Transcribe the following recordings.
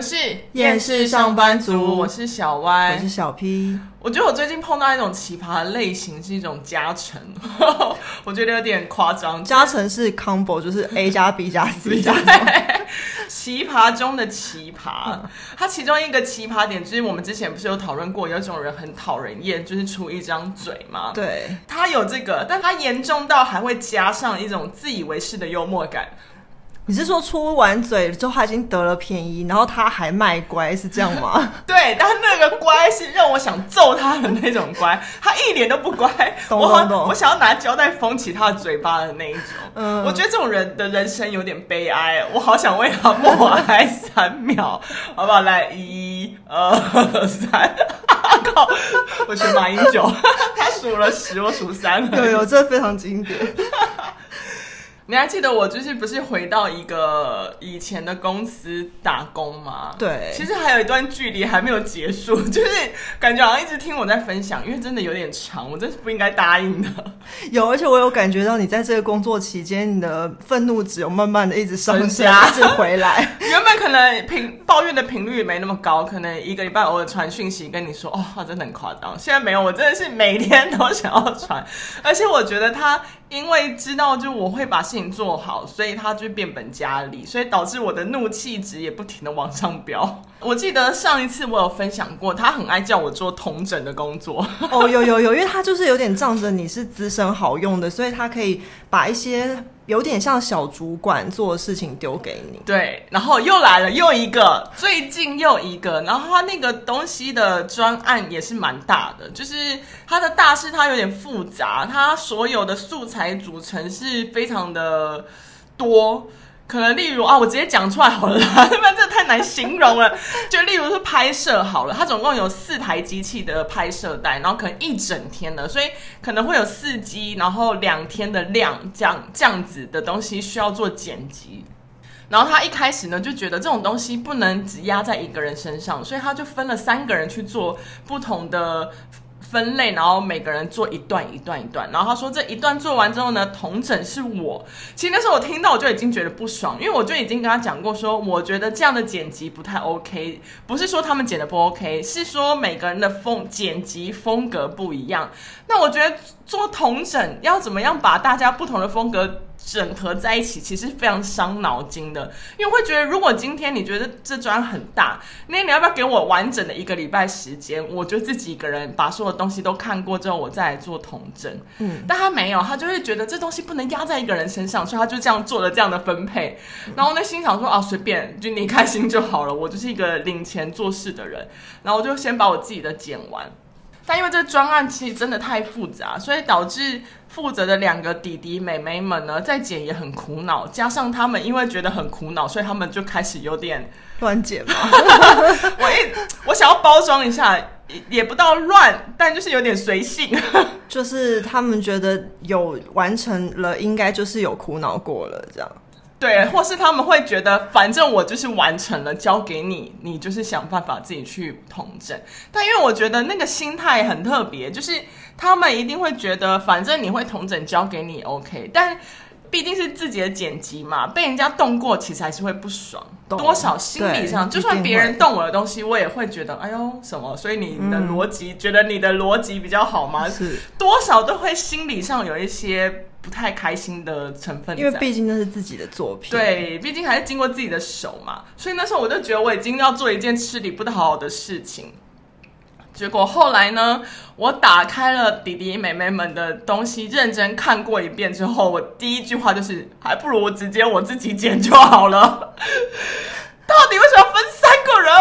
们是厌世上班族，我是小歪，我是小 P。我觉得我最近碰到一种奇葩的类型，是一种加成，我觉得有点夸张。加成是 combo，就是 A 加 B 加 C 加。奇葩中的奇葩，它其中一个奇葩点就是我们之前不是有讨论过，有一种人很讨人厌，就是出一张嘴嘛。对，他有这个，但他严重到还会加上一种自以为是的幽默感。你是说出完嘴之后他已经得了便宜，然后他还卖乖，是这样吗？对，但那个乖是让我想揍他的那种乖，他一点都不乖。懂懂懂。我我想要拿胶带封起他的嘴巴的那一种。嗯，我觉得这种人的人生有点悲哀，我好想为他默哀三秒，好不好？来，一、二、三，靠！我是马英九，他数了十，我数三。对，有这非常经典。你还记得我就是不是回到一个以前的公司打工吗？对，其实还有一段距离还没有结束，就是感觉好像一直听我在分享，因为真的有点长，我真是不应该答应的。有，而且我有感觉到你在这个工作期间，你的愤怒值有慢慢的一直上升，一直回来。原本可能频抱怨的频率也没那么高，可能一个礼拜偶尔传讯息跟你说，哦，真的很夸张。现在没有，我真的是每天都想要传，而且我觉得他。因为知道就我会把事情做好，所以他就变本加厉，所以导致我的怒气值也不停的往上飙。我记得上一次我有分享过，他很爱叫我做同诊的工作。哦，有有有，因为他就是有点仗着你是资深好用的，所以他可以把一些。有点像小主管做的事情丢给你，对，然后又来了又一个，最近又一个，然后他那个东西的专案也是蛮大的，就是它的大事它有点复杂，它所有的素材组成是非常的多。可能例如啊，我直接讲出来好了，不然这太难形容了。就例如是拍摄好了，它总共有四台机器的拍摄带，然后可能一整天的，所以可能会有四机，然后两天的量这样这样子的东西需要做剪辑。然后他一开始呢就觉得这种东西不能只压在一个人身上，所以他就分了三个人去做不同的。分类，然后每个人做一段一段一段，然后他说这一段做完之后呢，同整是我。其实那时候我听到我就已经觉得不爽，因为我就已经跟他讲过说，我觉得这样的剪辑不太 OK，不是说他们剪的不 OK，是说每个人的风剪辑风格不一样。那我觉得做同整要怎么样把大家不同的风格。整合在一起其实非常伤脑筋的，因为会觉得如果今天你觉得这砖很大，那你要不要给我完整的一个礼拜时间？我就自己一个人把所有东西都看过之后，我再来做统整。嗯，但他没有，他就会觉得这东西不能压在一个人身上，所以他就这样做了这样的分配。然后我内心想说啊，随便，就你开心就好了。我就是一个领钱做事的人，然后我就先把我自己的剪完。但因为这个专案其实真的太复杂，所以导致负责的两个弟弟妹妹们呢，在剪也很苦恼。加上他们因为觉得很苦恼，所以他们就开始有点乱剪嘛。我一我想要包装一下，也不到乱，但就是有点随性。就是他们觉得有完成了，应该就是有苦恼过了这样。对，或是他们会觉得，反正我就是完成了，交给你，你就是想办法自己去统整。但因为我觉得那个心态很特别，就是他们一定会觉得，反正你会统整，交给你 OK。但毕竟是自己的剪辑嘛，被人家动过，其实还是会不爽，多少心理上，就算别人动我的东西，我也会觉得，哎呦什么？所以你的逻辑，嗯、觉得你的逻辑比较好吗？是，多少都会心理上有一些。不太开心的成分，因为毕竟那是自己的作品。对，毕竟还是经过自己的手嘛，所以那时候我就觉得我已经要做一件吃力不讨好的事情。结果后来呢，我打开了弟弟妹妹们的东西，认真看过一遍之后，我第一句话就是，还不如我直接我自己剪就好了。到底为什么要分三个人？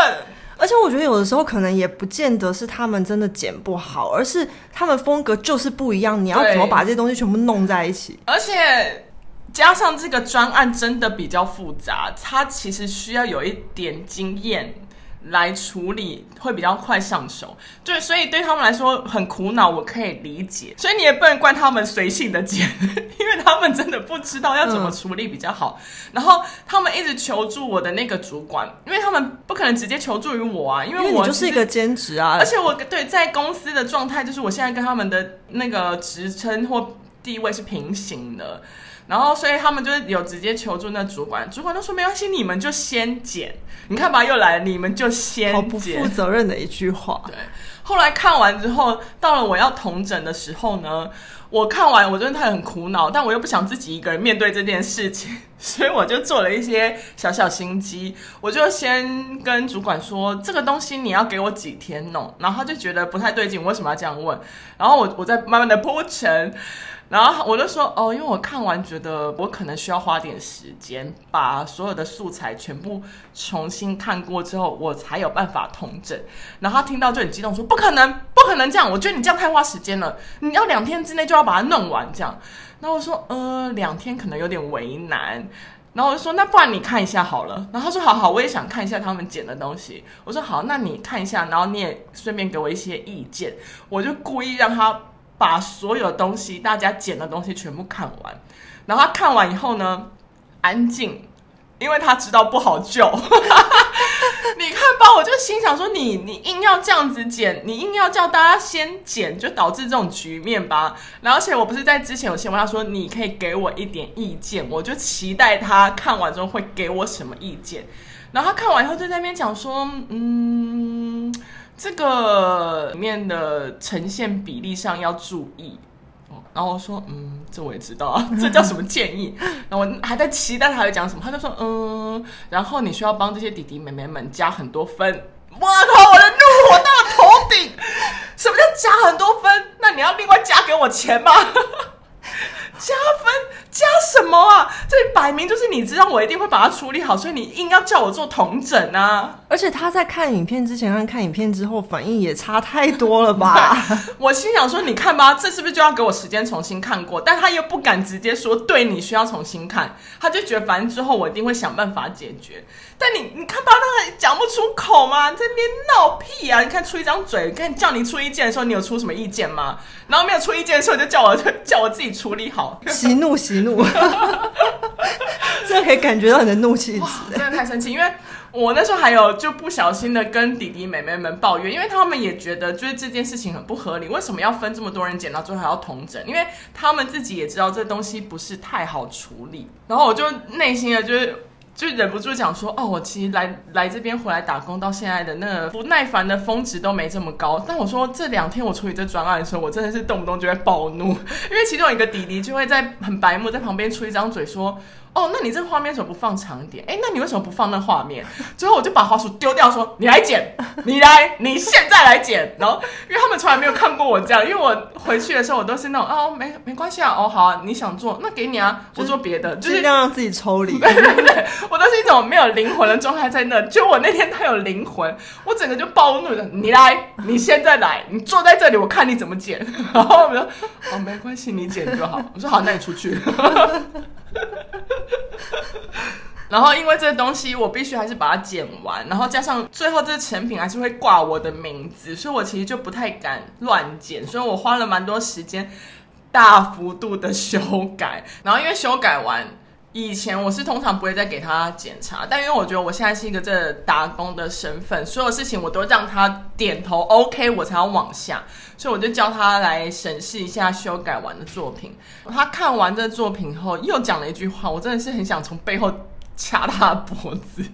有的时候可能也不见得是他们真的剪不好，而是他们风格就是不一样。你要怎么把这些东西全部弄在一起？而且加上这个专案真的比较复杂，它其实需要有一点经验。来处理会比较快上手，对，所以对他们来说很苦恼，我可以理解。所以你也不能怪他们随性的剪，因为他们真的不知道要怎么处理比较好。嗯、然后他们一直求助我的那个主管，因为他们不可能直接求助于我啊，因为我就是一个兼职啊。而且我对在公司的状态就是我现在跟他们的那个职称或。地位是平行的。然后，所以他们就是有直接求助那主管，主管都说没关系，你们就先剪。你看吧，又来了，你们就先剪。好不负责任的一句话。对。后来看完之后，到了我要同诊的时候呢，我看完我真的很苦恼，但我又不想自己一个人面对这件事情，所以我就做了一些小小心机。我就先跟主管说，这个东西你要给我几天弄，然后他就觉得不太对劲，为什么要这样问？然后我 我再慢慢的铺陈。然后我就说哦，因为我看完觉得我可能需要花点时间，把所有的素材全部重新看过之后，我才有办法统整。然后他听到就很激动说：“不可能，不可能这样！我觉得你这样太花时间了，你要两天之内就要把它弄完这样。”然后我说：“呃，两天可能有点为难。”然后我就说：“那不然你看一下好了。”然后他说：“好好，我也想看一下他们剪的东西。”我说：“好，那你看一下，然后你也顺便给我一些意见。”我就故意让他。把所有东西，大家剪的东西全部看完，然后他看完以后呢，安静，因为他知道不好救。你看吧，我就心想说你，你你硬要这样子剪，你硬要叫大家先剪，就导致这种局面吧。然后，而且我不是在之前有先问他说，你可以给我一点意见，我就期待他看完之后会给我什么意见。然后他看完以后就在那边讲说，嗯。这个里面的呈现比例上要注意，然后我说，嗯，这我也知道啊，这叫什么建议？然后我还在期待他会讲什么，他就说，嗯，然后你需要帮这些弟弟妹妹们加很多分。我靠，我的怒火到了头顶！什么叫加很多分？那你要另外加给我钱吗？加分加什么啊？这摆明就是你知道我一定会把它处理好，所以你硬要叫我做统整啊！而且他在看影片之前和看影片之后反应也差太多了吧？我心想说，你看吧，这是不是就要给我时间重新看过？但他又不敢直接说，对，你需要重新看，他就觉得反正之后我一定会想办法解决。但你你看吧，他讲不出口吗？在那边闹屁啊！你看出一张嘴，看叫你出意见的时候，你有出什么意见吗？然后没有出意见的时候，就叫我 叫我自己处理好。息怒，息怒，这可以感觉到你的怒气值，真的太生气。因为我那时候还有就不小心的跟弟弟妹妹们抱怨，因为他们也觉得就是这件事情很不合理，为什么要分这么多人剪到最后还要同整？因为他们自己也知道这东西不是太好处理。然后我就内心的就是。就忍不住讲说，哦，我其实来来这边回来打工到现在的那不耐烦的峰值都没这么高。但我说这两天我处理这专案的时候，我真的是动不动就会暴怒，因为其中一个弟弟就会在很白目在旁边出一张嘴说。哦，那你这个画面为什么不放长一点？哎，那你为什么不放那画面？最后我就把滑鼠丢掉，说：“你来剪，你来，你现在来剪。”然后，因为他们从来没有看过我这样，因为我回去的时候我都是那种哦，没没关系啊，哦好啊，你想做那给你啊，我做别的，就是要让自己抽离。对对对，我都是一种没有灵魂的状态在那。就我那天他有灵魂，我整个就暴怒的，你来，你现在来，你坐在这里，我看你怎么剪。然后我说：“哦，没关系，你剪就好。”我说：“好，那你出去。” 然后因为这个东西，我必须还是把它剪完，然后加上最后这个成品还是会挂我的名字，所以我其实就不太敢乱剪，所以我花了蛮多时间大幅度的修改。然后因为修改完，以前我是通常不会再给他检查，但因为我觉得我现在是一个这打工的身份，所有事情我都让他点头 OK，我才要往下。所以我就叫他来审视一下修改完的作品。他看完这作品后，又讲了一句话，我真的是很想从背后掐他的脖子。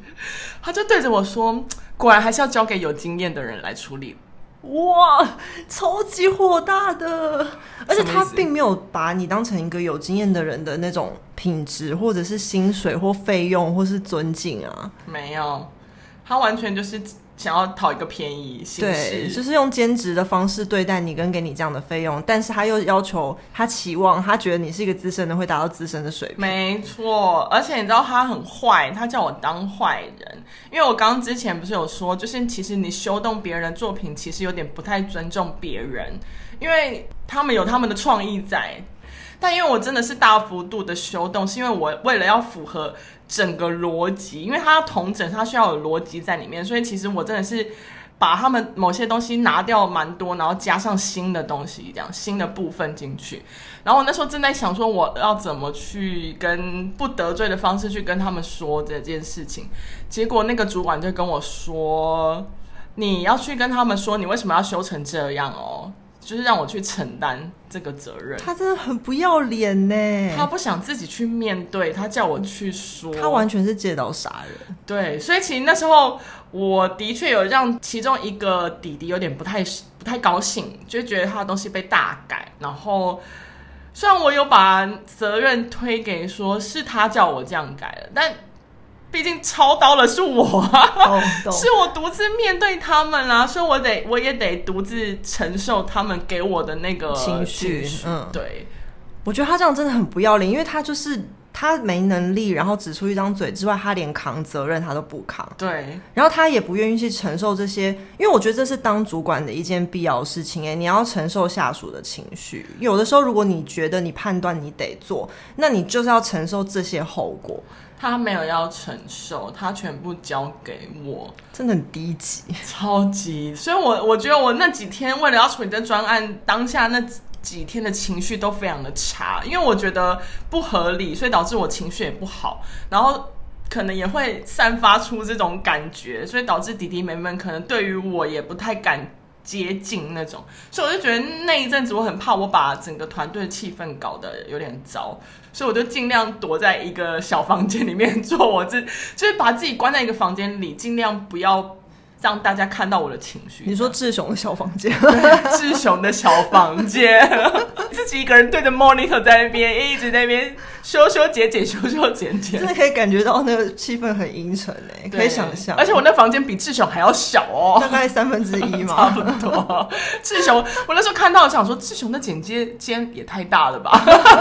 他就对着我说：“果然还是要交给有经验的人来处理。”哇，超级火大的！而且他并没有把你当成一个有经验的人的那种品质，或者是薪水或费用，或是尊敬啊。没有，他完全就是。想要讨一个便宜，对，就是用兼职的方式对待你，跟给你这样的费用，但是他又要求他期望，他觉得你是一个资深的，会达到资深的水平。没错，而且你知道他很坏，他叫我当坏人，因为我刚刚之前不是有说，就是其实你修动别人的作品，其实有点不太尊重别人，因为他们有他们的创意在。但因为我真的是大幅度的修动，是因为我为了要符合整个逻辑，因为它要统整，它需要有逻辑在里面，所以其实我真的是把他们某些东西拿掉蛮多，然后加上新的东西，这样新的部分进去。然后我那时候正在想说，我要怎么去跟不得罪的方式去跟他们说这件事情，结果那个主管就跟我说：“你要去跟他们说，你为什么要修成这样哦。”就是让我去承担这个责任。他真的很不要脸呢，他不想自己去面对，他叫我去说，他完全是借刀杀人。对，所以其实那时候我的确有让其中一个弟弟有点不太不太高兴，就觉得他的东西被大改，然后。虽然我有把责任推给说是他叫我这样改的，但毕竟操刀的是我啊，是我独自面对他们啊，所以我得我也得独自承受他们给我的那个情绪。嗯，对，我觉得他这样真的很不要脸，因为他就是。他没能力，然后只出一张嘴之外，他连扛责任他都不扛。对，然后他也不愿意去承受这些，因为我觉得这是当主管的一件必要的事情。哎，你要承受下属的情绪，有的时候如果你觉得你判断你得做，那你就是要承受这些后果。他没有要承受，他全部交给我，真的很低级，超级。所以我我觉得我那几天为了要处理这专案，当下那。几天的情绪都非常的差，因为我觉得不合理，所以导致我情绪也不好，然后可能也会散发出这种感觉，所以导致弟弟妹妹们可能对于我也不太敢接近那种，所以我就觉得那一阵子我很怕我把整个团队的气氛搞得有点糟，所以我就尽量躲在一个小房间里面做我自，就是把自己关在一个房间里，尽量不要。让大家看到我的情绪。你说志雄的小房间，志雄的小房间，自己一个人对着 monitor 在那边一直在那边修修剪剪，修修剪剪，真的可以感觉到那个气氛很阴沉哎，可以想象。而且我那房间比志雄还要小哦，大概三分之一嘛，差不多。志雄，我那时候看到想说，志雄的剪接间也太大了吧？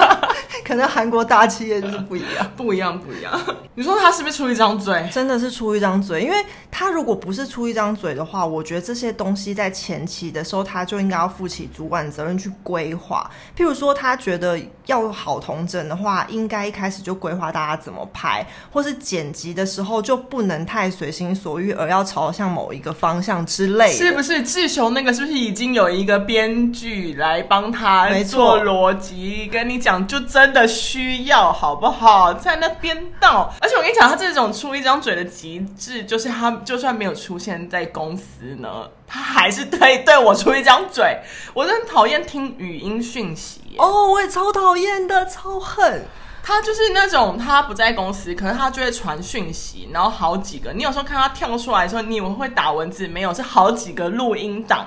可能韩国大企业就是不一样，不一样，不一样。你说他是不是出一张嘴？真的是出一张嘴，因为他如果不是出一张嘴的话，我觉得这些东西在前期的时候，他就应该要负起主管责任去规划。譬如说，他觉得要好童整的话，应该一开始就规划大家怎么拍，或是剪辑的时候就不能太随心所欲，而要朝向某一个方向之类。是不是志雄那个是不是已经有一个编剧来帮他做逻辑？跟你讲，就真的需要好不好？在那边闹。而且我跟你讲，他这种出一张嘴的极致，就是他就算没有出现在公司呢，他还是对对我出一张嘴。我真的讨厌听语音讯息哦，我也超讨厌的，超恨。他就是那种他不在公司，可是他就会传讯息，然后好几个。你有时候看他跳出来的时候，你以为会打文字，没有，是好几个录音档。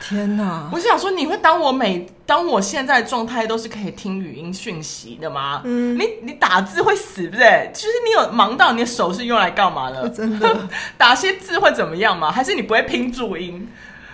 天哪！我想说，你会当我每当我现在的状态都是可以听语音讯息的吗？嗯，你你打字会死不是？其实你有忙到你的手是用来干嘛的？真的 打些字会怎么样吗？还是你不会拼注音？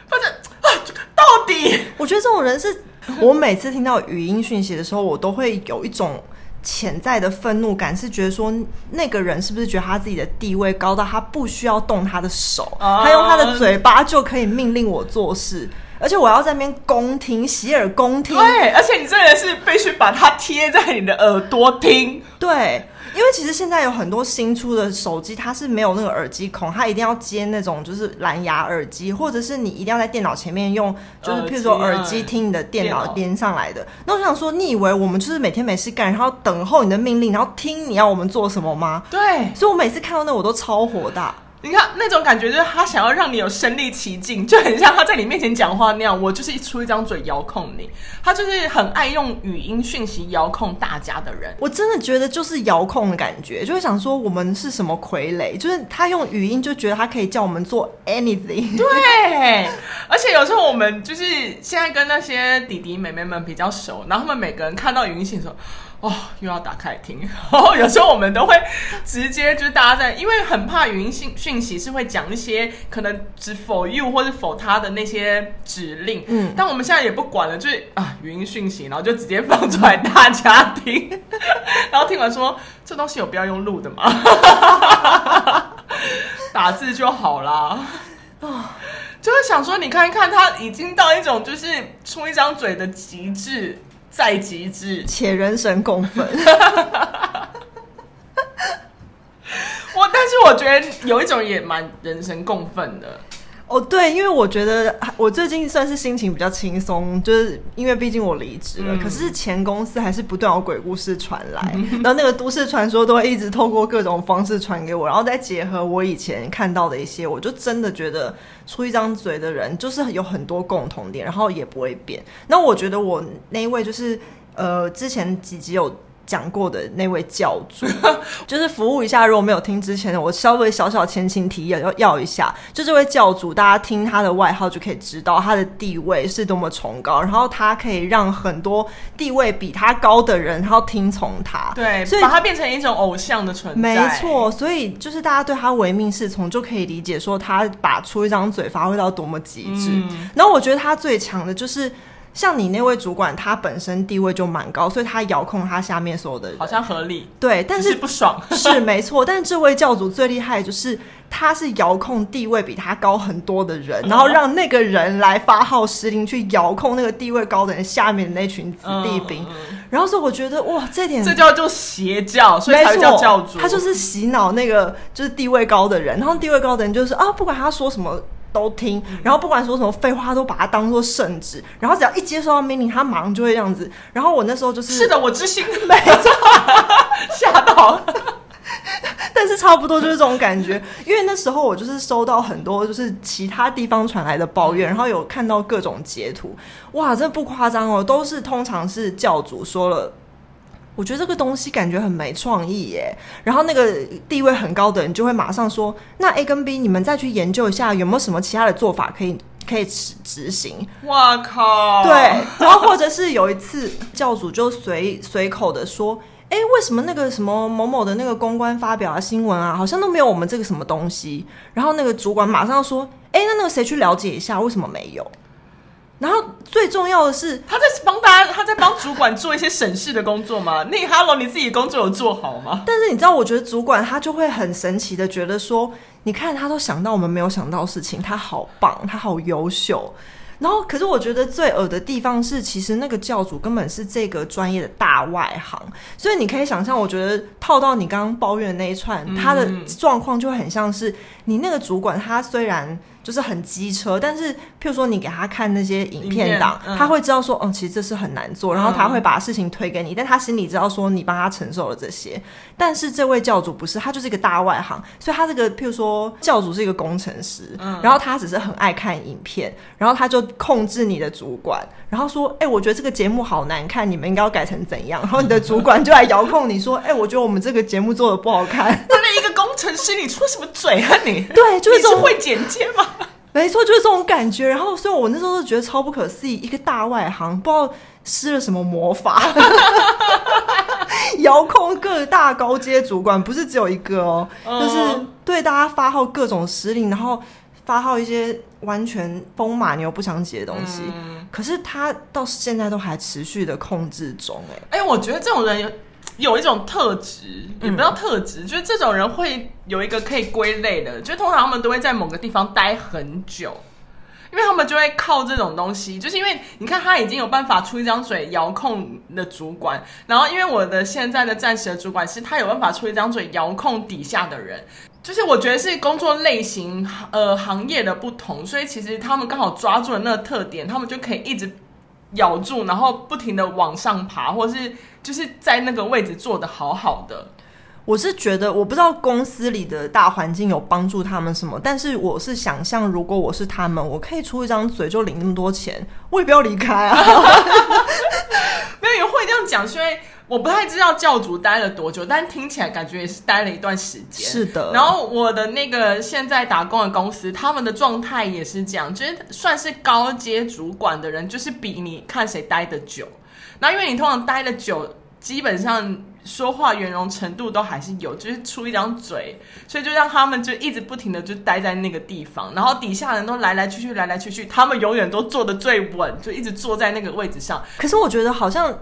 反正啊，到底我觉得这种人是，我每次听到语音讯息的时候，我都会有一种潜在的愤怒感，是觉得说那个人是不是觉得他自己的地位高到他不需要动他的手，哦、他用他的嘴巴就可以命令我做事，而且我要在那边恭听，洗耳恭听。对，而且你这个人是必须把它贴在你的耳朵听。对。因为其实现在有很多新出的手机，它是没有那个耳机孔，它一定要接那种就是蓝牙耳机，或者是你一定要在电脑前面用，就是譬如说耳机听你的电脑连上来的。那我想说，你以为我们就是每天没事干，然后等候你的命令，然后听你要我们做什么吗？对，所以我每次看到那我都超火大。你看那种感觉，就是他想要让你有身临其境，就很像他在你面前讲话那样。我就是一出一张嘴遥控你，他就是很爱用语音讯息遥控大家的人。我真的觉得就是遥控的感觉，就会想说我们是什么傀儡，就是他用语音就觉得他可以叫我们做 anything。对，而且有时候我们就是现在跟那些弟弟妹妹们比较熟，然后他们每个人看到语音信说。哦，又要打开听。然 后，有时候我们都会直接就是大家在，因为很怕语音讯讯息是会讲一些可能只 for you 或者 for 他的那些指令。嗯，但我们现在也不管了，就是啊，语音讯息，然后就直接放出来大家听，然后听完说这东西有必要用录的吗？打字就好啦。啊，就是想说你看一看，他已经到一种就是出一张嘴的极致。再极致，且人神共愤。我，但是我觉得有一种也蛮人神共愤的。哦，对，因为我觉得我最近算是心情比较轻松，就是因为毕竟我离职了。嗯、可是前公司还是不断有鬼故事传来，嗯、然后那个都市传说都会一直透过各种方式传给我，然后再结合我以前看到的一些，我就真的觉得出一张嘴的人就是有很多共同点，然后也不会变。那我觉得我那一位就是呃，之前几集有。讲过的那位教主，就是服务一下。如果没有听之前的，我稍微小小前情提要要要一下。就这位教主，大家听他的外号就可以知道他的地位是多么崇高。然后他可以让很多地位比他高的人，然后听从他。对，所以把他变成一种偶像的存在。没错，所以就是大家对他唯命是从，就可以理解说他把出一张嘴发挥到多么极致。嗯、然后我觉得他最强的就是。像你那位主管，他本身地位就蛮高，所以他遥控他下面所有的人，好像合理。对，但是，是不爽 是没错。但是这位教主最厉害的就是，他是遥控地位比他高很多的人，然后让那个人来发号施令，去遥控那个地位高的人下面的那群子弟兵。嗯、然后所以我觉得哇，这点这叫做邪教，所以才叫教主。他就是洗脑那个就是地位高的人，然后地位高的人就是啊，不管他说什么。都听，然后不管说什么废话，都把它当做圣旨。然后只要一接收到命令，他马上就会这样子。然后我那时候就是，是的，我知心 没错，吓到了。但是差不多就是这种感觉，因为那时候我就是收到很多就是其他地方传来的抱怨，然后有看到各种截图，哇，这不夸张哦，都是通常是教主说了。我觉得这个东西感觉很没创意耶，然后那个地位很高的人就会马上说：“那 A 跟 B，你们再去研究一下有没有什么其他的做法可以可以执执行。”哇靠！对，然后或者是有一次教主就随随口的说：“哎，为什么那个什么某某的那个公关发表啊新闻啊，好像都没有我们这个什么东西？”然后那个主管马上说：“哎，那那个谁去了解一下，为什么没有？”然后最重要的是，他在帮大家，他在帮主管做一些审视的工作吗？那哈喽，你自己的工作有做好吗？但是你知道，我觉得主管他就会很神奇的觉得说，你看他都想到我们没有想到的事情，他好棒，他好优秀。然后，可是我觉得最恶的地方是，其实那个教主根本是这个专业的大外行，所以你可以想象，我觉得套到你刚刚抱怨的那一串，他的状况就很像是你那个主管，他虽然。就是很机车，但是譬如说你给他看那些影片档，嗯、他会知道说，嗯，其实这是很难做，然后他会把事情推给你，嗯、但他心里知道说你帮他承受了这些。但是这位教主不是，他就是一个大外行，所以他这个譬如说教主是一个工程师，嗯、然后他只是很爱看影片，然后他就控制你的主管，然后说，哎、欸，我觉得这个节目好难看，你们应该要改成怎样？然后你的主管就来遥控你说，哎、欸，我觉得我们这个节目做的不好看。那一个工程师，你出什么嘴啊你？对，就是这种是会剪接吗？没错，就是这种感觉。然后，所以我那时候就觉得超不可思议，一个大外行不知道施了什么魔法，遥控各大高阶主管，不是只有一个哦，嗯、就是对大家发号各种指令，然后发号一些完全风马牛不相及的东西。嗯、可是他到现在都还持续的控制中，哎，哎，我觉得这种人有。有一种特质，也不叫特质，嗯、就是这种人会有一个可以归类的，就通常他们都会在某个地方待很久，因为他们就会靠这种东西，就是因为你看他已经有办法出一张嘴遥控的主管，然后因为我的现在的暂时的主管是他有办法出一张嘴遥控底下的人，就是我觉得是工作类型呃行业的不同，所以其实他们刚好抓住了那个特点，他们就可以一直。咬住，然后不停的往上爬，或是就是在那个位置做的好好的。我是觉得，我不知道公司里的大环境有帮助他们什么，但是我是想象，如果我是他们，我可以出一张嘴就领那么多钱，我也不要离开啊。没有也会这样讲，是因为。我不太知道教主待了多久，但听起来感觉也是待了一段时间。是的。然后我的那个现在打工的公司，他们的状态也是这样，就是算是高阶主管的人，就是比你看谁待得久。那因为你通常待得久，基本上说话圆融程度都还是有，就是出一张嘴，所以就让他们就一直不停的就待在那个地方，然后底下人都来来去去，来来去去，他们永远都坐的最稳，就一直坐在那个位置上。可是我觉得好像。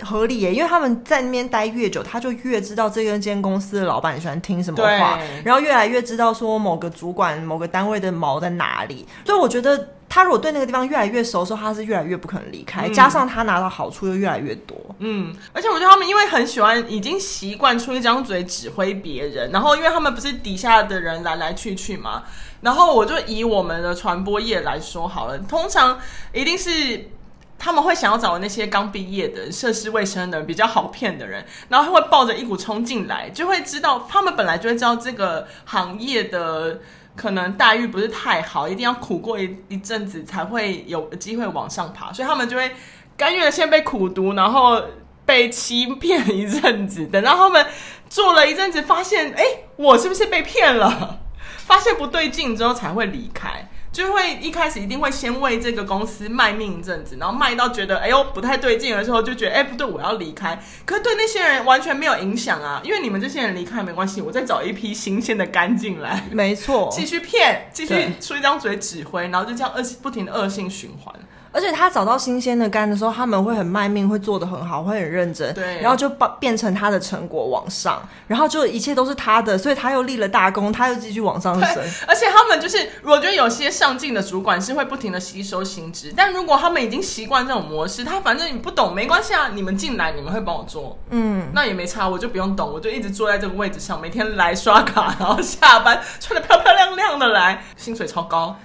合理耶，因为他们在那边待越久，他就越知道这个间公司的老板喜欢听什么话，然后越来越知道说某个主管、某个单位的毛在哪里。所以我觉得他如果对那个地方越来越熟的时候，他是越来越不可能离开。嗯、加上他拿到好处又越来越多，嗯，而且我觉得他们因为很喜欢，已经习惯出一张嘴指挥别人，然后因为他们不是底下的人来来去去嘛。然后我就以我们的传播业来说好了，通常一定是他们会想要找那些刚毕业的、涉世未深的、比较好骗的人，然后他会抱着一股冲进来，就会知道他们本来就会知道这个行业的可能待遇不是太好，一定要苦过一一阵子才会有机会往上爬，所以他们就会甘愿先被苦读，然后被欺骗一阵子，等到他们做了一阵子，发现哎，我是不是被骗了？发现不对劲之后才会离开，就会一开始一定会先为这个公司卖命一阵子，然后卖到觉得哎呦不太对劲的时候，就觉得哎不对，我要离开。可是对那些人完全没有影响啊，因为你们这些人离开没关系，我再找一批新鲜的干进来，没错，继续骗，继续出一张嘴指挥，然后就这样恶不停的恶性循环。而且他找到新鲜的肝的时候，他们会很卖命，会做得很好，会很认真，对，然后就把变成他的成果往上，然后就一切都是他的，所以他又立了大功，他又继续往上升。而且他们就是，我觉得有些上进的主管是会不停的吸收新知，但如果他们已经习惯这种模式，他反正你不懂没关系啊，你们进来你们会帮我做，嗯，那也没差，我就不用懂，我就一直坐在这个位置上，每天来刷卡，然后下班穿的漂漂亮亮的来，薪水超高。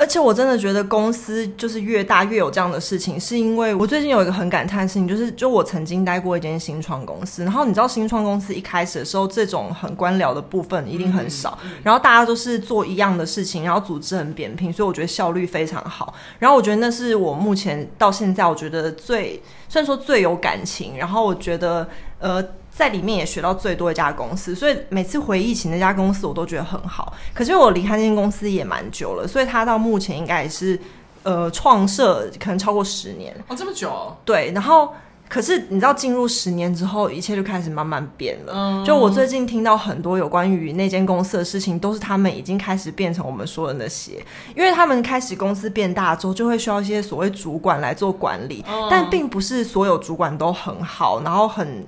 而且我真的觉得公司就是越大越有这样的事情，是因为我最近有一个很感叹的事情，就是就我曾经待过一间新创公司，然后你知道新创公司一开始的时候，这种很官僚的部分一定很少，然后大家都是做一样的事情，然后组织很扁平，所以我觉得效率非常好。然后我觉得那是我目前到现在我觉得最虽然说最有感情，然后我觉得呃。在里面也学到最多一家公司，所以每次回忆起那家公司，我都觉得很好。可是我离开那间公司也蛮久了，所以他到目前应该也是呃创设可能超过十年哦，这么久哦？对。然后，可是你知道，进入十年之后，一切就开始慢慢变了。嗯，就我最近听到很多有关于那间公司的事情，都是他们已经开始变成我们说的那些，因为他们开始公司变大之后，就会需要一些所谓主管来做管理，嗯，但并不是所有主管都很好，然后很。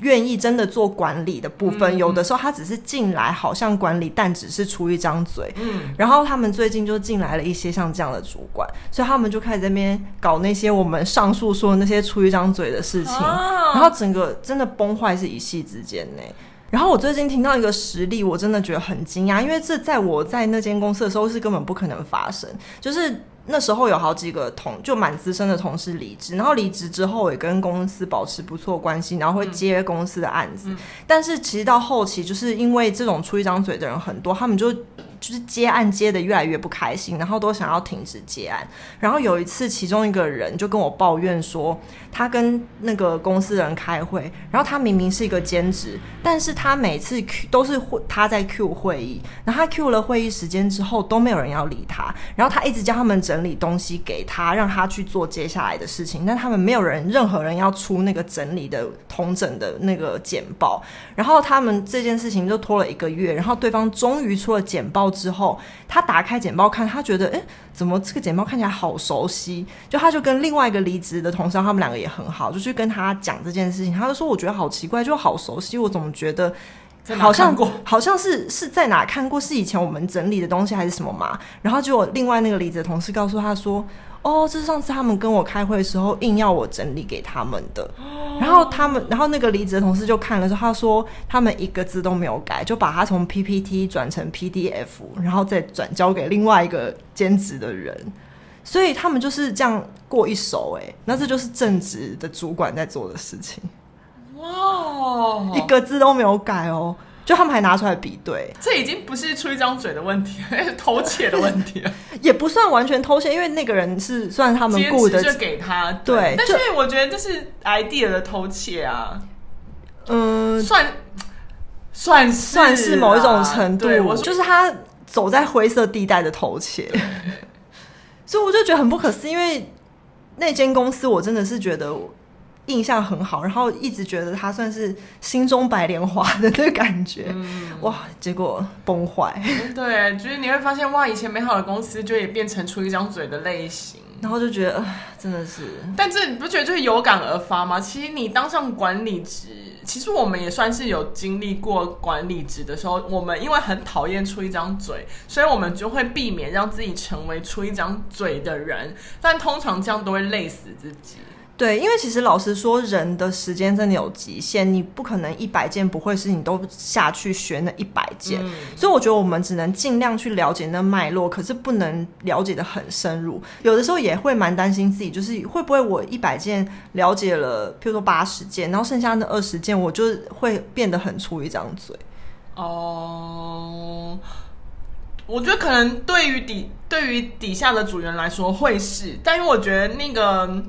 愿意真的做管理的部分，嗯、有的时候他只是进来好像管理，但只是出一张嘴。嗯，然后他们最近就进来了一些像这样的主管，所以他们就开始在那边搞那些我们上述说的那些出一张嘴的事情，啊、然后整个真的崩坏是一夕之间呢。然后我最近听到一个实例，我真的觉得很惊讶，因为这在我在那间公司的时候是根本不可能发生，就是。那时候有好几个同就蛮资深的同事离职，然后离职之后也跟公司保持不错关系，然后会接公司的案子。嗯、但是其实到后期，就是因为这种出一张嘴的人很多，他们就就是接案接的越来越不开心，然后都想要停止接案。然后有一次，其中一个人就跟我抱怨说，他跟那个公司的人开会，然后他明明是一个兼职，但是他每次 Q 都是会他在 Q 会议，然后他 Q 了会议时间之后都没有人要理他，然后他一直叫他们整。理东西给他，让他去做接下来的事情。但他们没有人，任何人要出那个整理的统整的那个简报。然后他们这件事情就拖了一个月。然后对方终于出了简报之后，他打开简报看，他觉得，诶，怎么这个简报看起来好熟悉？就他就跟另外一个离职的同事，他们两个也很好，就去跟他讲这件事情。他就说，我觉得好奇怪，就好熟悉，我怎么觉得？好像好像是是在哪看过，是以前我们整理的东西还是什么嘛？然后就另外那个离职的同事告诉他说：“哦，这是上次他们跟我开会的时候硬要我整理给他们的。”然后他们，然后那个离职的同事就看了之后，他说他们一个字都没有改，就把他从 PPT 转成 PDF，然后再转交给另外一个兼职的人。所以他们就是这样过一手，哎，那这就是正职的主管在做的事情。哦，一个字都没有改哦，就他们还拿出来比对，这已经不是出一张嘴的问题，是偷窃的问题了，也不算完全偷窃，因为那个人是算他们雇的，就给他对。但是我觉得这是 idea 的偷窃啊，嗯，算算是算是某一种程度，就是他走在灰色地带的偷窃，所以我就觉得很不可思议，因为那间公司我真的是觉得。印象很好，然后一直觉得他算是心中白莲花的那个感觉，嗯、哇！结果崩坏。对，就是你会发现，哇，以前美好的公司就也变成出一张嘴的类型，然后就觉得，真的是。但这你不觉得就是有感而发吗？其实你当上管理职，其实我们也算是有经历过管理职的时候，我们因为很讨厌出一张嘴，所以我们就会避免让自己成为出一张嘴的人，但通常这样都会累死自己。对，因为其实老实说，人的时间真的有极限，你不可能一百件不会是你都下去学那一百件，嗯、所以我觉得我们只能尽量去了解那脉络，可是不能了解的很深入。有的时候也会蛮担心自己，就是会不会我一百件了解了，譬如说八十件，然后剩下那二十件，我就会变得很粗一张嘴。哦，我觉得可能对于底对于底下的组员来说会是，但是我觉得那个。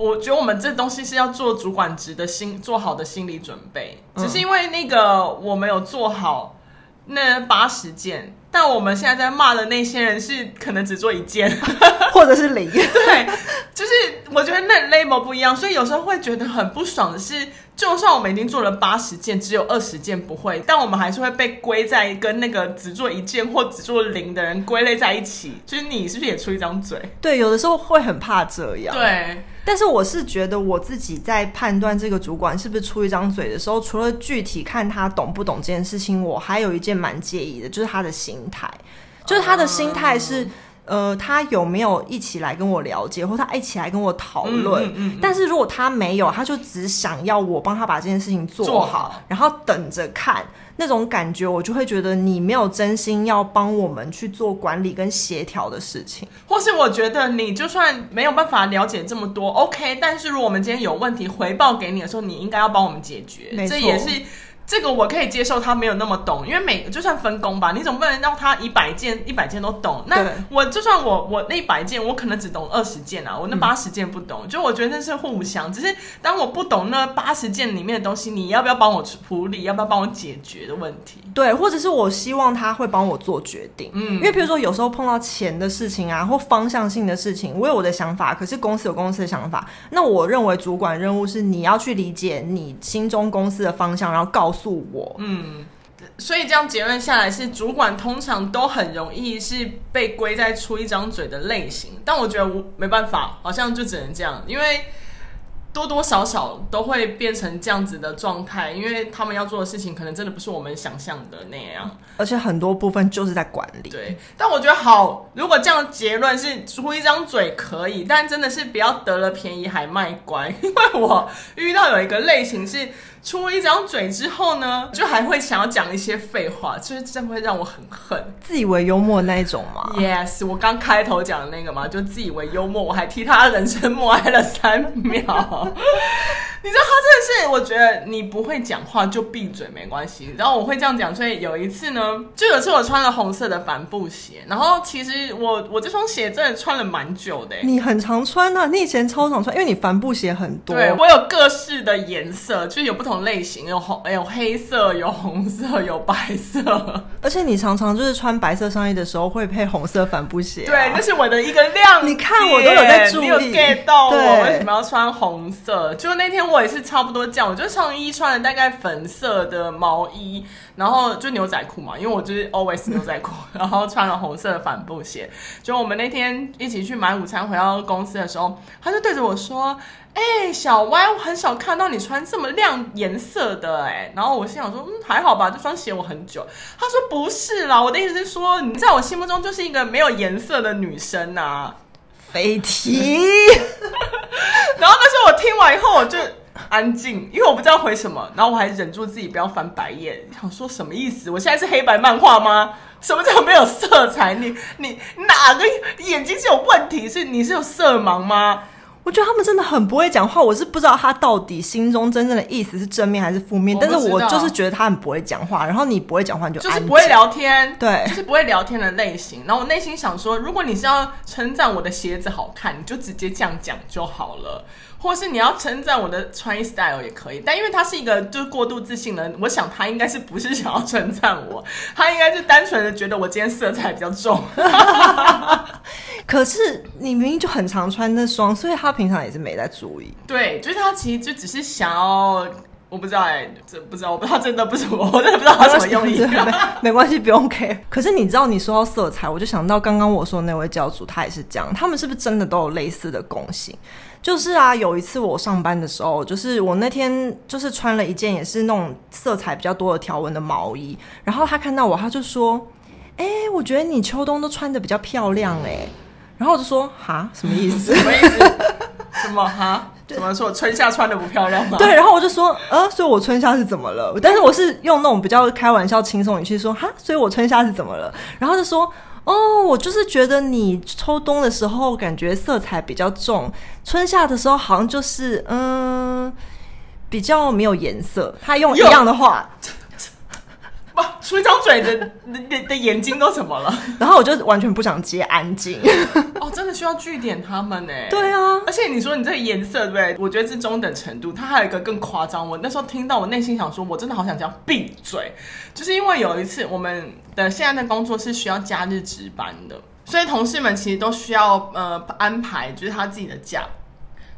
我觉得我们这东西是要做主管职的心做好的心理准备，只是因为那个我没有做好那八十件，但我们现在在骂的那些人是可能只做一件，或者是零。对，就是我觉得那 level 不一样，所以有时候会觉得很不爽的是，就算我们已经做了八十件，只有二十件不会，但我们还是会被归在跟那个只做一件或只做零的人归类在一起。就是你是不是也出一张嘴？对，有的时候会很怕这样。对。但是我是觉得我自己在判断这个主管是不是出一张嘴的时候，除了具体看他懂不懂这件事情，我还有一件蛮介意的，就是他的心态，就是他的心态是。呃，他有没有一起来跟我了解，或他一起来跟我讨论？嗯嗯嗯、但是如果他没有，他就只想要我帮他把这件事情做好，做好然后等着看那种感觉，我就会觉得你没有真心要帮我们去做管理跟协调的事情，或是我觉得你就算没有办法了解这么多，OK，但是如果我们今天有问题回报给你的时候，你应该要帮我们解决。这也是。这个我可以接受，他没有那么懂，因为每就算分工吧，你总不能让他一百件一百件都懂。那我就算我我那一百件，我可能只懂二十件啊，我那八十件不懂。嗯、就我觉得那是互相，只是当我不懂那八十件里面的东西，你要不要帮我处理，要不要帮我解决的问题？对，或者是我希望他会帮我做决定。嗯，因为比如说有时候碰到钱的事情啊，或方向性的事情，我有我的想法，可是公司有公司的想法。那我认为主管任务是你要去理解你心中公司的方向，然后告诉。诉我，嗯，所以这样结论下来是，主管通常都很容易是被归在出一张嘴的类型，但我觉得我没办法，好像就只能这样，因为。多多少少都会变成这样子的状态，因为他们要做的事情可能真的不是我们想象的那样，而且很多部分就是在管理。对，但我觉得好，如果这样结论是出一张嘴可以，但真的是不要得了便宜还卖乖，因为我遇到有一个类型是出一张嘴之后呢，就还会想要讲一些废话，就是这会让我很恨，自以为幽默那一种吗？Yes，我刚开头讲的那个嘛，就自以为幽默，我还替他人生默哀了三秒。你知道他真的是，我觉得你不会讲话就闭嘴没关系。然后我会这样讲，所以有一次呢，就有一次我穿了红色的帆布鞋，然后其实我我这双鞋真的穿了蛮久的。你很常穿啊，你以前超常穿，因为你帆布鞋很多。对，我有各式的颜色，就是有不同类型，有红，有黑色，有红色，有白色。而且你常常就是穿白色上衣的时候会配红色帆布鞋啊。对，那是我的一个亮点。你看我都有在注意，你有 get 到我为什么要穿红色？就那天我也是差不多这样，我就上衣穿了大概粉色的毛衣，然后就牛仔裤嘛，因为我就是 always 牛仔裤，然后穿了红色的帆布鞋。就我们那天一起去买午餐回到公司的时候，他就对着我说：“哎、欸，小歪，我很少看到你穿这么亮颜色的哎。”然后我心想说：“嗯，还好吧，这双鞋我很久。”他说：“不是啦，我的意思是说，你在我心目中就是一个没有颜色的女生呐。”飞踢。然后那时候我听完以后，我就安静，因为我不知道回什么。然后我还忍住自己不要翻白眼，想说什么意思？我现在是黑白漫画吗？什么叫没有色彩？你你哪个眼睛是有问题？是你是有色盲吗？我觉得他们真的很不会讲话，我是不知道他到底心中真正的意思是正面还是负面。但是我就是觉得他很不会讲话，然后你不会讲话你就就是不会聊天，对，就是不会聊天的类型。然后我内心想说，如果你是要称赞我的鞋子好看，你就直接这样讲就好了。或是你要称赞我的穿衣 style 也可以，但因为他是一个就是过度自信的人，我想他应该是不是想要称赞我，他应该是单纯的觉得我今天色彩比较重。可是你明明就很常穿那双，所以他平常也是没在注意。对，就是他其实就只是想要，我不知道哎、欸，这不知道，我不知道真的不是我，我真的不知道他什么用意。没关系，不用 care。可是你知道，你说到色彩，我就想到刚刚我说的那位教主，他也是这样。他们是不是真的都有类似的共性？就是啊，有一次我上班的时候，就是我那天就是穿了一件也是那种色彩比较多的条纹的毛衣，然后他看到我，他就说：“哎、欸，我觉得你秋冬都穿的比较漂亮哎。”然后我就说：“哈，什么意思？”什么意思？什么哈？怎么说？我春夏穿的不漂亮吗？对，然后我就说，呃，所以我春夏是怎么了？但是我是用那种比较开玩笑、轻松语气说，哈，所以我春夏是怎么了？然后就说，哦，我就是觉得你秋冬的时候感觉色彩比较重，春夏的时候好像就是嗯比较没有颜色。他用一样的话。出一张嘴的的的眼睛都怎么了？然后我就完全不想接，安静。哦，真的需要据点他们呢？对啊，而且你说你这个颜色对不对？我觉得是中等程度。他还有一个更夸张，我那时候听到，我内心想说，我真的好想讲闭嘴。就是因为有一次我们的现在的工作是需要假日值班的，所以同事们其实都需要呃安排，就是他自己的假。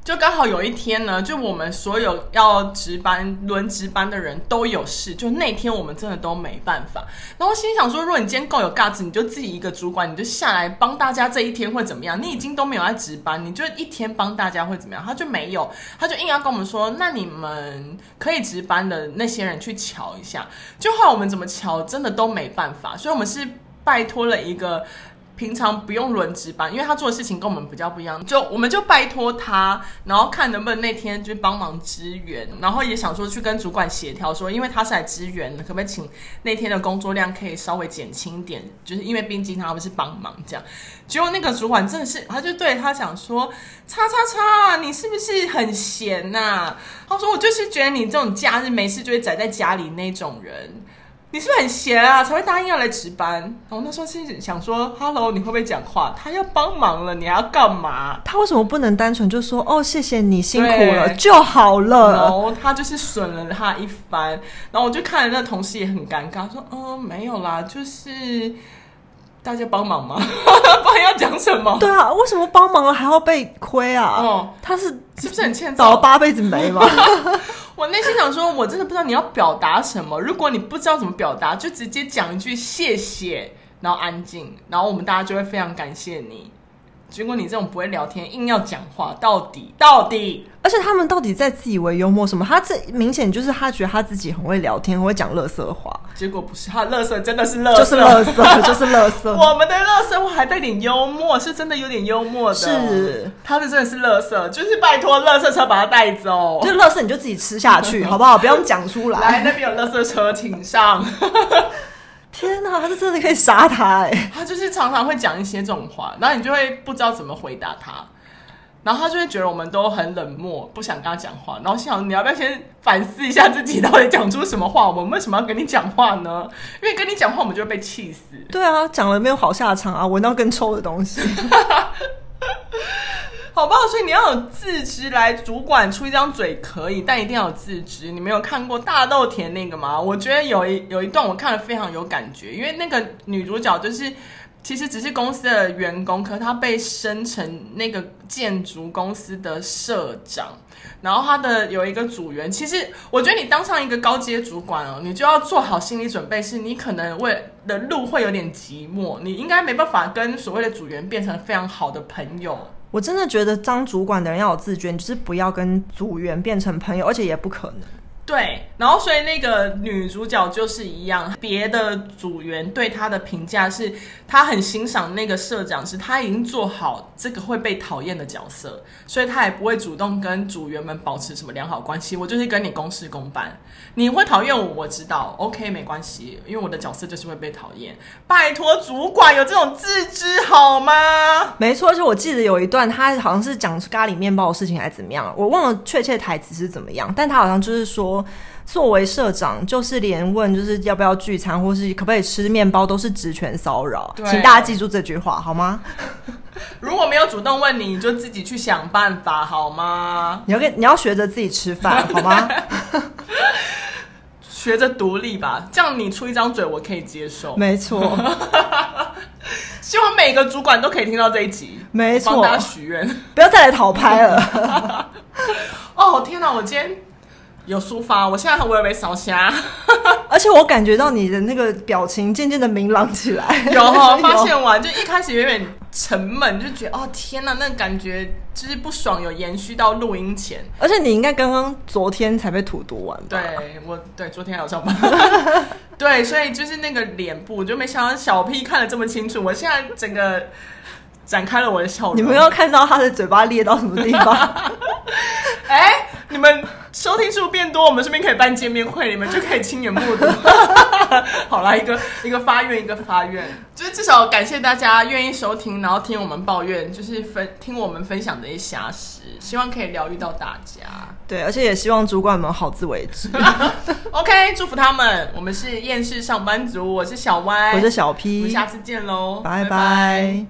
就刚好有一天呢，就我们所有要值班轮值班的人都有事，就那天我们真的都没办法。然后心想说，如果你今天够有 guts，你就自己一个主管，你就下来帮大家这一天会怎么样？你已经都没有在值班，你就一天帮大家会怎么样？他就没有，他就硬要跟我们说，那你们可以值班的那些人去瞧一下。就后来我们怎么瞧，真的都没办法，所以我们是拜托了一个。平常不用轮值班，因为他做的事情跟我们比较不一样，就我们就拜托他，然后看能不能那天就帮忙支援，然后也想说去跟主管协调说，因为他是来支援的，可不可以请那天的工作量可以稍微减轻点，就是因为毕竟他们是帮忙这样。结果那个主管真的是，他就对他讲说：“叉叉叉，你是不是很闲呐、啊？”他说：“我就是觉得你这种假日没事就会宅在家里那种人。”你是不是很闲啊？才会答应要来值班？然后那时候是想说，Hello，你会不会讲话？他要帮忙了，你还要干嘛？他为什么不能单纯就说哦，谢谢你辛苦了就好了？然后他就是损了他一番。然后我就看着那同事也很尴尬，说嗯，没有啦，就是。大家帮忙吗？不然要讲什么？对啊，为什么帮忙了还要被亏啊？哦，他是是不是很欠揍？倒了八辈子霉吗？我内心想说，我真的不知道你要表达什么。如果你不知道怎么表达，就直接讲一句谢谢，然后安静，然后我们大家就会非常感谢你。结果你这种不会聊天，硬要讲话，到底到底，而且他们到底在自以为幽默什么？他这明显就是他觉得他自己很会聊天，很会讲垃圾话。结果不是，他垃圾真的是垃圾，就是垃圾，就是乐色。我们的垃圾话还带点幽默，是真的有点幽默的。是，他的真的是垃圾，就是拜托垃圾车把他带走。就垃圾你就自己吃下去，好不好？不用讲出来。来，那边有垃圾车，请上。天哪，他是真的可以杀他哎！他就是常常会讲一些这种话，然后你就会不知道怎么回答他，然后他就会觉得我们都很冷漠，不想跟他讲话。然后心想，你要不要先反思一下自己，到底讲出什么话？我们为什么要跟你讲话呢？因为跟你讲话，我们就会被气死。对啊，讲了没有好下场啊，闻到更臭的东西。好不好？所以你要有自知，来主管出一张嘴可以，但一定要有自知。你没有看过大豆田那个吗？我觉得有一有一段我看了非常有感觉，因为那个女主角就是其实只是公司的员工，可是她被升成那个建筑公司的社长，然后她的有一个组员。其实我觉得你当上一个高阶主管哦，你就要做好心理准备，是你可能为的路会有点寂寞，你应该没办法跟所谓的组员变成非常好的朋友。我真的觉得当主管的人要有自觉，就是不要跟组员变成朋友，而且也不可能。对，然后所以那个女主角就是一样，别的组员对她的评价是，她很欣赏那个社长，是她已经做好这个会被讨厌的角色，所以她也不会主动跟组员们保持什么良好关系。我就是跟你公事公办，你会讨厌我，我知道，OK，没关系，因为我的角色就是会被讨厌。拜托，主管有这种自知好吗？没错，而且我记得有一段，他好像是讲咖喱面包的事情，还是怎么样，我忘了确切台词是怎么样，但他好像就是说。作为社长，就是连问就是要不要聚餐，或是可不可以吃面包，都是职权骚扰。请大家记住这句话，好吗？如果没有主动问你，你就自己去想办法，好吗？你要跟你要学着自己吃饭，好吗？学着独立吧，这样你出一张嘴，我可以接受。没错，希望每个主管都可以听到这一集。没错，帮大家许愿，不要再来讨拍了。哦天哪，我今天。有抒发，我现在我也被烧瞎，而且我感觉到你的那个表情渐渐的明朗起来。有哈，发现完就一开始有点沉闷，就觉得哦天哪，那感觉就是不爽，有延续到录音前。而且你应该刚刚昨天才被吐毒完吧？对，我对昨天还有上班。对，所以就是那个脸部，就没想到小 P 看得这么清楚。我现在整个。展开了我的笑容。你们要看到他的嘴巴裂到什么地方？哎，你们收听数变多，我们顺便可以办见面会，你们就可以亲眼目睹。好啦，一个一个发愿，一个发愿，就是至少感谢大家愿意收听，然后听我们抱怨，就是分听我们分享的一些瑕疵，希望可以疗愈到大家。对，而且也希望主管们好自为之。OK，祝福他们。我们是厌世上班族，我是小歪，我是小 P，我们下次见喽，拜拜。拜拜。